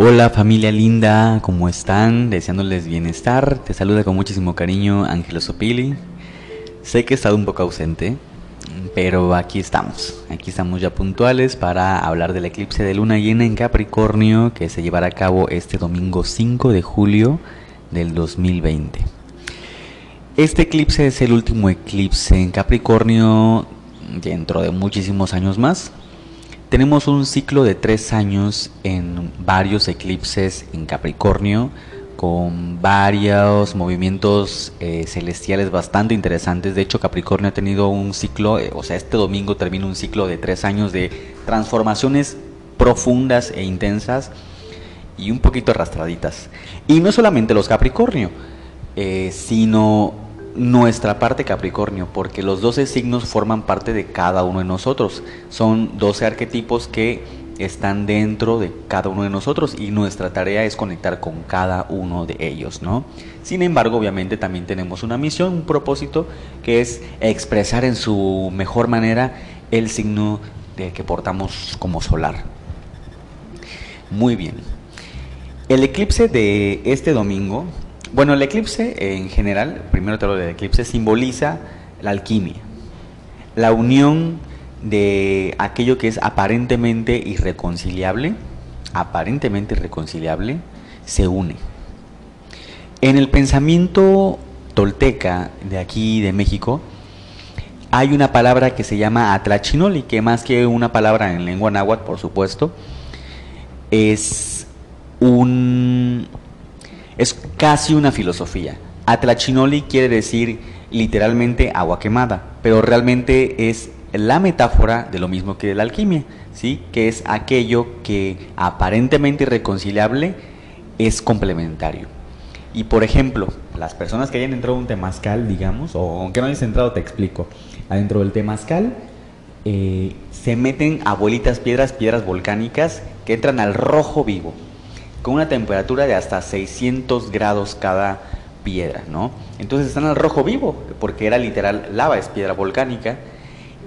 Hola familia linda, ¿cómo están? Deseándoles bienestar. Te saluda con muchísimo cariño Ángelo Sopili. Sé que he estado un poco ausente, pero aquí estamos. Aquí estamos ya puntuales para hablar del eclipse de luna llena en Capricornio que se llevará a cabo este domingo 5 de julio del 2020. Este eclipse es el último eclipse en Capricornio dentro de muchísimos años más. Tenemos un ciclo de tres años en varios eclipses en Capricornio, con varios movimientos eh, celestiales bastante interesantes. De hecho, Capricornio ha tenido un ciclo, eh, o sea, este domingo termina un ciclo de tres años de transformaciones profundas e intensas y un poquito arrastraditas. Y no solamente los Capricornio, eh, sino nuestra parte Capricornio, porque los 12 signos forman parte de cada uno de nosotros. Son 12 arquetipos que están dentro de cada uno de nosotros y nuestra tarea es conectar con cada uno de ellos, ¿no? Sin embargo, obviamente también tenemos una misión, un propósito que es expresar en su mejor manera el signo de que portamos como solar. Muy bien. El eclipse de este domingo bueno, el eclipse en general, primero te hablo del eclipse, simboliza la alquimia, la unión de aquello que es aparentemente irreconciliable, aparentemente irreconciliable, se une. En el pensamiento tolteca de aquí de México, hay una palabra que se llama atlachinoli, que más que una palabra en lengua náhuatl, por supuesto, es un es casi una filosofía. Atlachinoli quiere decir literalmente agua quemada, pero realmente es la metáfora de lo mismo que la alquimia, ¿sí? que es aquello que aparentemente irreconciliable es complementario. Y por ejemplo, las personas que hayan entrado un temazcal, digamos, o aunque no hayas entrado, te explico. Adentro del temazcal eh, se meten abuelitas piedras, piedras volcánicas que entran al rojo vivo con una temperatura de hasta 600 grados cada piedra, ¿no? Entonces están al rojo vivo, porque era literal lava, es piedra volcánica,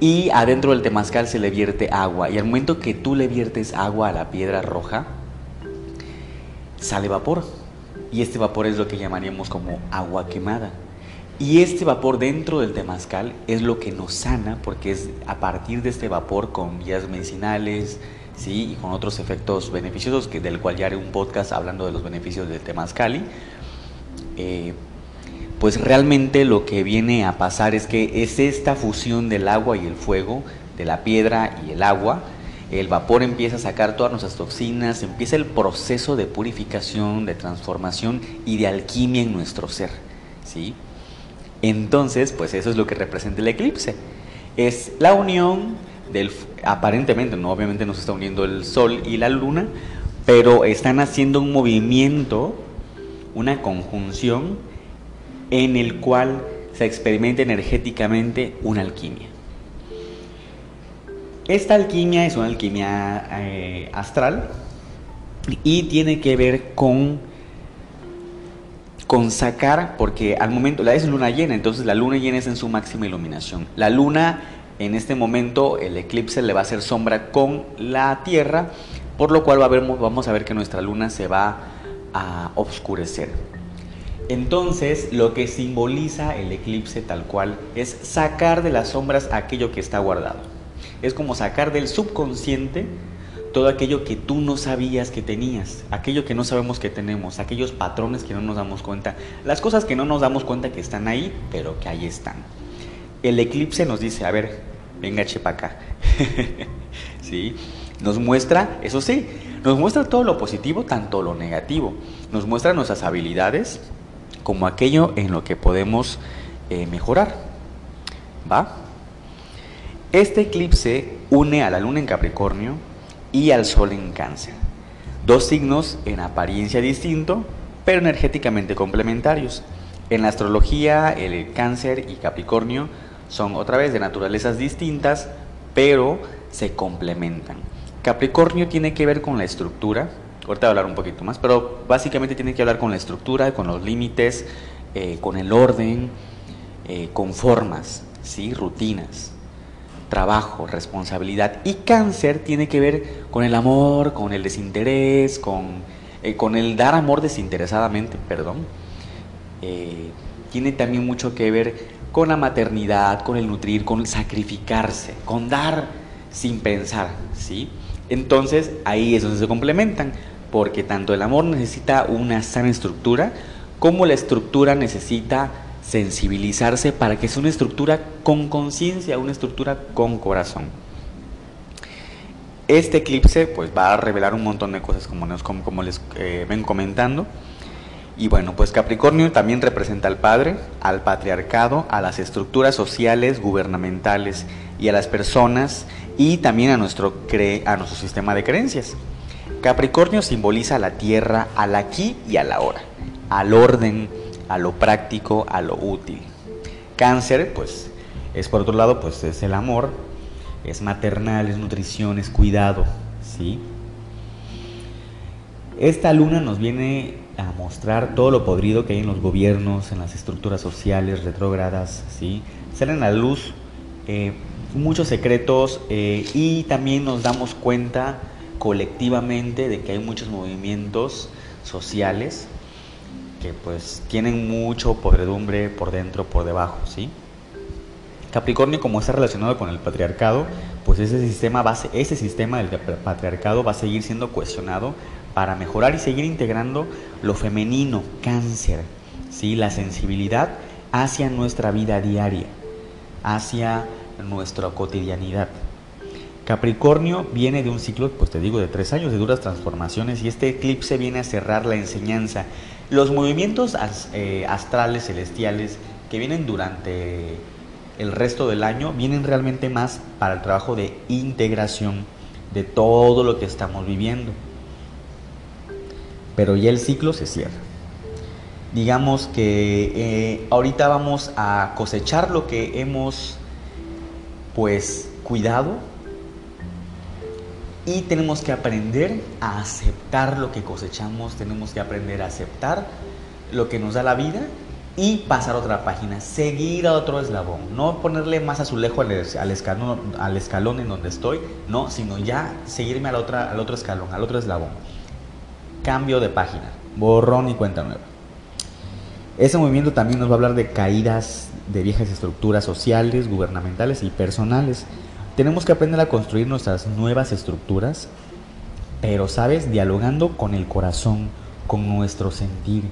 y adentro del temazcal se le vierte agua, y al momento que tú le viertes agua a la piedra roja, sale vapor, y este vapor es lo que llamaríamos como agua quemada. Y este vapor dentro del temazcal es lo que nos sana, porque es a partir de este vapor con vías medicinales, ¿sí? y con otros efectos beneficiosos, que, del cual ya haré un podcast hablando de los beneficios del temazcali, eh, pues realmente lo que viene a pasar es que es esta fusión del agua y el fuego, de la piedra y el agua, el vapor empieza a sacar todas nuestras toxinas, empieza el proceso de purificación, de transformación y de alquimia en nuestro ser, ¿sí? Entonces, pues eso es lo que representa el eclipse. Es la unión aparentemente, no obviamente nos está uniendo el sol y la luna, pero están haciendo un movimiento, una conjunción en el cual se experimenta energéticamente una alquimia. Esta alquimia es una alquimia eh, astral y tiene que ver con con sacar, porque al momento, la es luna llena, entonces la luna llena es en su máxima iluminación. La luna en este momento el eclipse le va a hacer sombra con la Tierra, por lo cual vamos a ver que nuestra luna se va a oscurecer. Entonces, lo que simboliza el eclipse tal cual es sacar de las sombras aquello que está guardado. Es como sacar del subconsciente todo aquello que tú no sabías que tenías, aquello que no sabemos que tenemos, aquellos patrones que no nos damos cuenta, las cosas que no nos damos cuenta que están ahí, pero que ahí están el eclipse nos dice, a ver, venga chepaca. ¿Sí? Nos muestra, eso sí, nos muestra todo lo positivo, tanto lo negativo. Nos muestra nuestras habilidades como aquello en lo que podemos eh, mejorar. ¿Va? Este eclipse une a la luna en Capricornio y al sol en Cáncer. Dos signos en apariencia distinto, pero energéticamente complementarios. En la astrología, el Cáncer y Capricornio son otra vez de naturalezas distintas, pero se complementan. Capricornio tiene que ver con la estructura, ahorita voy a hablar un poquito más, pero básicamente tiene que hablar con la estructura, con los límites, eh, con el orden, eh, con formas, ¿sí? rutinas. trabajo, responsabilidad. Y cáncer tiene que ver con el amor, con el desinterés, con, eh, con el dar amor desinteresadamente, perdón. Eh, tiene también mucho que ver con la maternidad, con el nutrir, con sacrificarse, con dar sin pensar, ¿sí? Entonces ahí es se complementan, porque tanto el amor necesita una sana estructura, como la estructura necesita sensibilizarse para que sea una estructura con conciencia, una estructura con corazón. Este eclipse pues va a revelar un montón de cosas como, como, les eh, ven comentando. Y bueno, pues Capricornio también representa al padre, al patriarcado, a las estructuras sociales, gubernamentales y a las personas y también a nuestro, a nuestro sistema de creencias. Capricornio simboliza a la tierra, al aquí y a la hora, al orden, a lo práctico, a lo útil. Cáncer, pues, es por otro lado, pues es el amor, es maternal, es nutrición, es cuidado, ¿sí? Esta luna nos viene a mostrar todo lo podrido que hay en los gobiernos, en las estructuras sociales retrógradas, ¿sí? Salen a luz eh, muchos secretos eh, y también nos damos cuenta colectivamente de que hay muchos movimientos sociales que pues tienen mucho podredumbre por dentro, por debajo, ¿sí? Capricornio como está relacionado con el patriarcado, pues ese sistema, va, ese sistema del patriarcado va a seguir siendo cuestionado para mejorar y seguir integrando lo femenino, cáncer, ¿sí? la sensibilidad hacia nuestra vida diaria, hacia nuestra cotidianidad. Capricornio viene de un ciclo, pues te digo, de tres años de duras transformaciones y este eclipse viene a cerrar la enseñanza. Los movimientos eh, astrales, celestiales, que vienen durante el resto del año, vienen realmente más para el trabajo de integración de todo lo que estamos viviendo. Pero ya el ciclo se cierra. Digamos que eh, ahorita vamos a cosechar lo que hemos pues cuidado y tenemos que aprender a aceptar lo que cosechamos, tenemos que aprender a aceptar lo que nos da la vida y pasar a otra página, seguir a otro eslabón, no ponerle más azulejo al, al, escalón, al escalón en donde estoy, no, sino ya seguirme al, otra, al otro escalón, al otro eslabón. Cambio de página, borrón y cuenta nueva. Ese movimiento también nos va a hablar de caídas de viejas estructuras sociales, gubernamentales y personales tenemos que aprender a construir nuestras nuevas estructuras, pero, ¿sabes? Dialogando con el corazón, con nuestro sentir.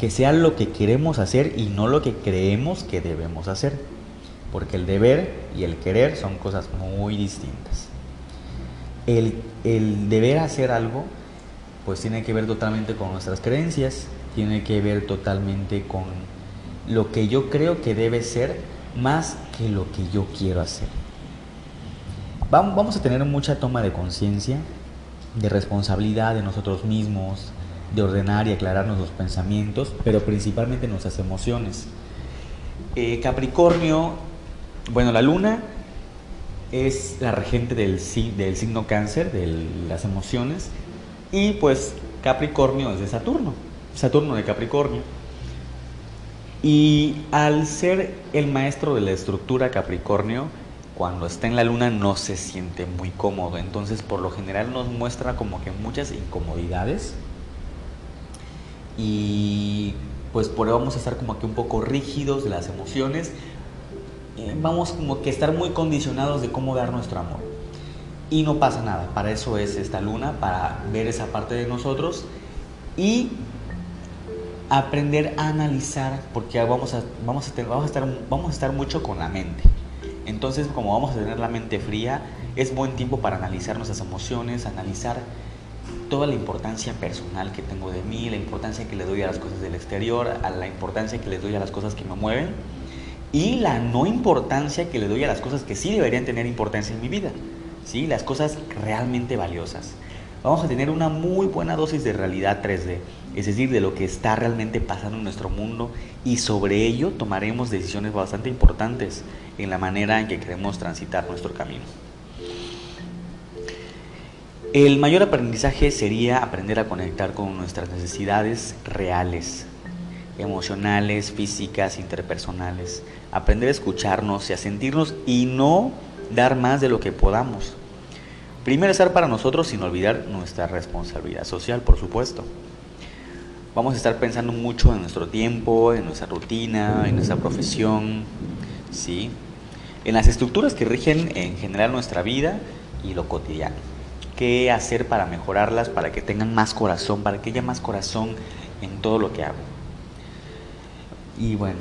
Que sea lo que queremos hacer y no lo que creemos que debemos hacer. Porque el deber y el querer son cosas muy distintas. El, el deber hacer algo, pues tiene que ver totalmente con nuestras creencias, tiene que ver totalmente con lo que yo creo que debe ser más que lo que yo quiero hacer. Vamos a tener mucha toma de conciencia, de responsabilidad de nosotros mismos, de ordenar y aclarar nuestros pensamientos, pero principalmente nuestras emociones. Eh, Capricornio, bueno, la luna es la regente del, del signo cáncer, de las emociones, y pues Capricornio es de Saturno, Saturno de Capricornio. Y al ser el maestro de la estructura Capricornio, cuando está en la luna no se siente muy cómodo. Entonces, por lo general nos muestra como que muchas incomodidades. Y pues por eso vamos a estar como que un poco rígidos de las emociones. Eh, vamos como que estar muy condicionados de cómo dar nuestro amor. Y no pasa nada, para eso es esta luna, para ver esa parte de nosotros y aprender a analizar, porque vamos a, vamos a, vamos a, estar, vamos a estar mucho con la mente. Entonces, como vamos a tener la mente fría, es buen tiempo para analizar nuestras emociones, analizar toda la importancia personal que tengo de mí, la importancia que le doy a las cosas del exterior, a la importancia que le doy a las cosas que me mueven y la no importancia que le doy a las cosas que sí deberían tener importancia en mi vida, ¿sí? las cosas realmente valiosas. Vamos a tener una muy buena dosis de realidad 3D, es decir, de lo que está realmente pasando en nuestro mundo y sobre ello tomaremos decisiones bastante importantes en la manera en que queremos transitar nuestro camino. El mayor aprendizaje sería aprender a conectar con nuestras necesidades reales, emocionales, físicas, interpersonales, aprender a escucharnos y a sentirnos y no dar más de lo que podamos. Primero estar para nosotros sin olvidar nuestra responsabilidad social, por supuesto. Vamos a estar pensando mucho en nuestro tiempo, en nuestra rutina, en nuestra profesión, ¿sí? en las estructuras que rigen en general nuestra vida y lo cotidiano. ¿Qué hacer para mejorarlas, para que tengan más corazón, para que haya más corazón en todo lo que hago? Y bueno,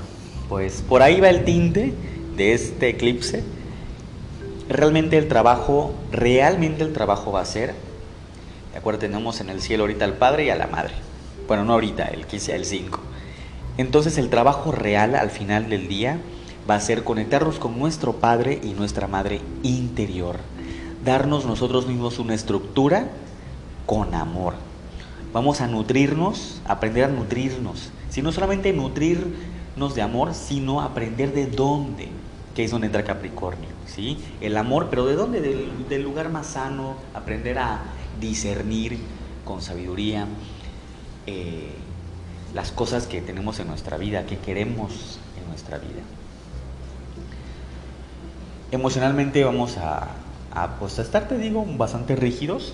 pues por ahí va el tinte de este eclipse. Realmente el trabajo, realmente el trabajo va a ser, de acuerdo, tenemos en el cielo ahorita al Padre y a la Madre. Bueno, no ahorita, el 15, el 5. Entonces el trabajo real al final del día va a ser conectarnos con nuestro Padre y nuestra Madre interior. Darnos nosotros mismos una estructura con amor. Vamos a nutrirnos, aprender a nutrirnos. Si no solamente nutrirnos de amor, sino aprender de dónde, que es donde entra Capricornio. ¿Sí? El amor, pero ¿de dónde? Del, lugar más sano, aprender a discernir con sabiduría eh, las cosas que tenemos en nuestra vida, que queremos en nuestra vida emocionalmente vamos a, pues, a estar, te digo, bastante rígidos.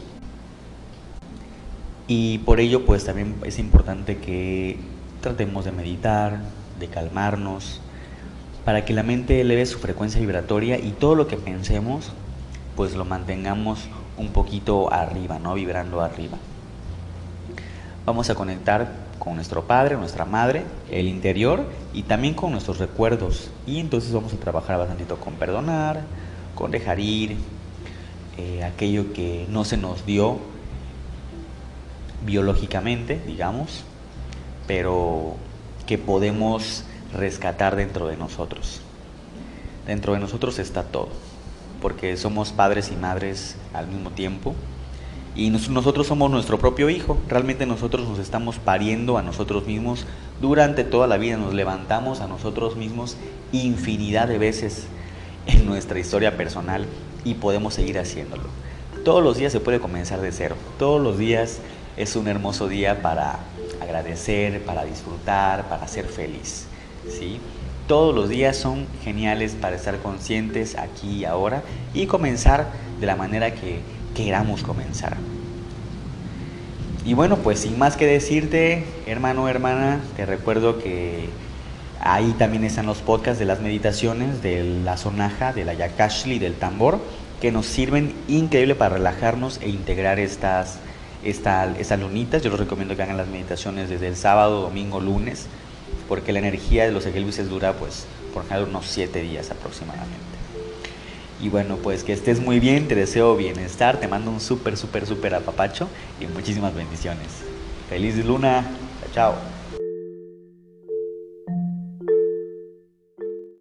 Y por ello, pues también es importante que tratemos de meditar, de calmarnos, para que la mente eleve su frecuencia vibratoria y todo lo que pensemos, pues lo mantengamos un poquito arriba, ¿no? Vibrando arriba. Vamos a conectar con nuestro padre, nuestra madre, el interior y también con nuestros recuerdos. Y entonces vamos a trabajar bastante con perdonar, con dejar ir eh, aquello que no se nos dio biológicamente, digamos, pero que podemos rescatar dentro de nosotros. Dentro de nosotros está todo, porque somos padres y madres al mismo tiempo y nosotros somos nuestro propio hijo. Realmente nosotros nos estamos pariendo a nosotros mismos durante toda la vida. Nos levantamos a nosotros mismos infinidad de veces en nuestra historia personal y podemos seguir haciéndolo. Todos los días se puede comenzar de cero. Todos los días es un hermoso día para agradecer, para disfrutar, para ser feliz. ¿Sí? Todos los días son geniales para estar conscientes aquí y ahora y comenzar de la manera que queramos comenzar. Y bueno, pues sin más que decirte, hermano, hermana, te recuerdo que ahí también están los podcasts de las meditaciones de la sonaja, de la yakashli, del tambor, que nos sirven increíble para relajarnos e integrar estas, esta, estas lunitas. Yo les recomiendo que hagan las meditaciones desde el sábado, domingo, lunes, porque la energía de los eclipses dura pues por ejemplo unos 7 días aproximadamente. Y bueno, pues que estés muy bien, te deseo bienestar, te mando un súper, súper, súper apapacho y muchísimas bendiciones. Feliz luna, chao.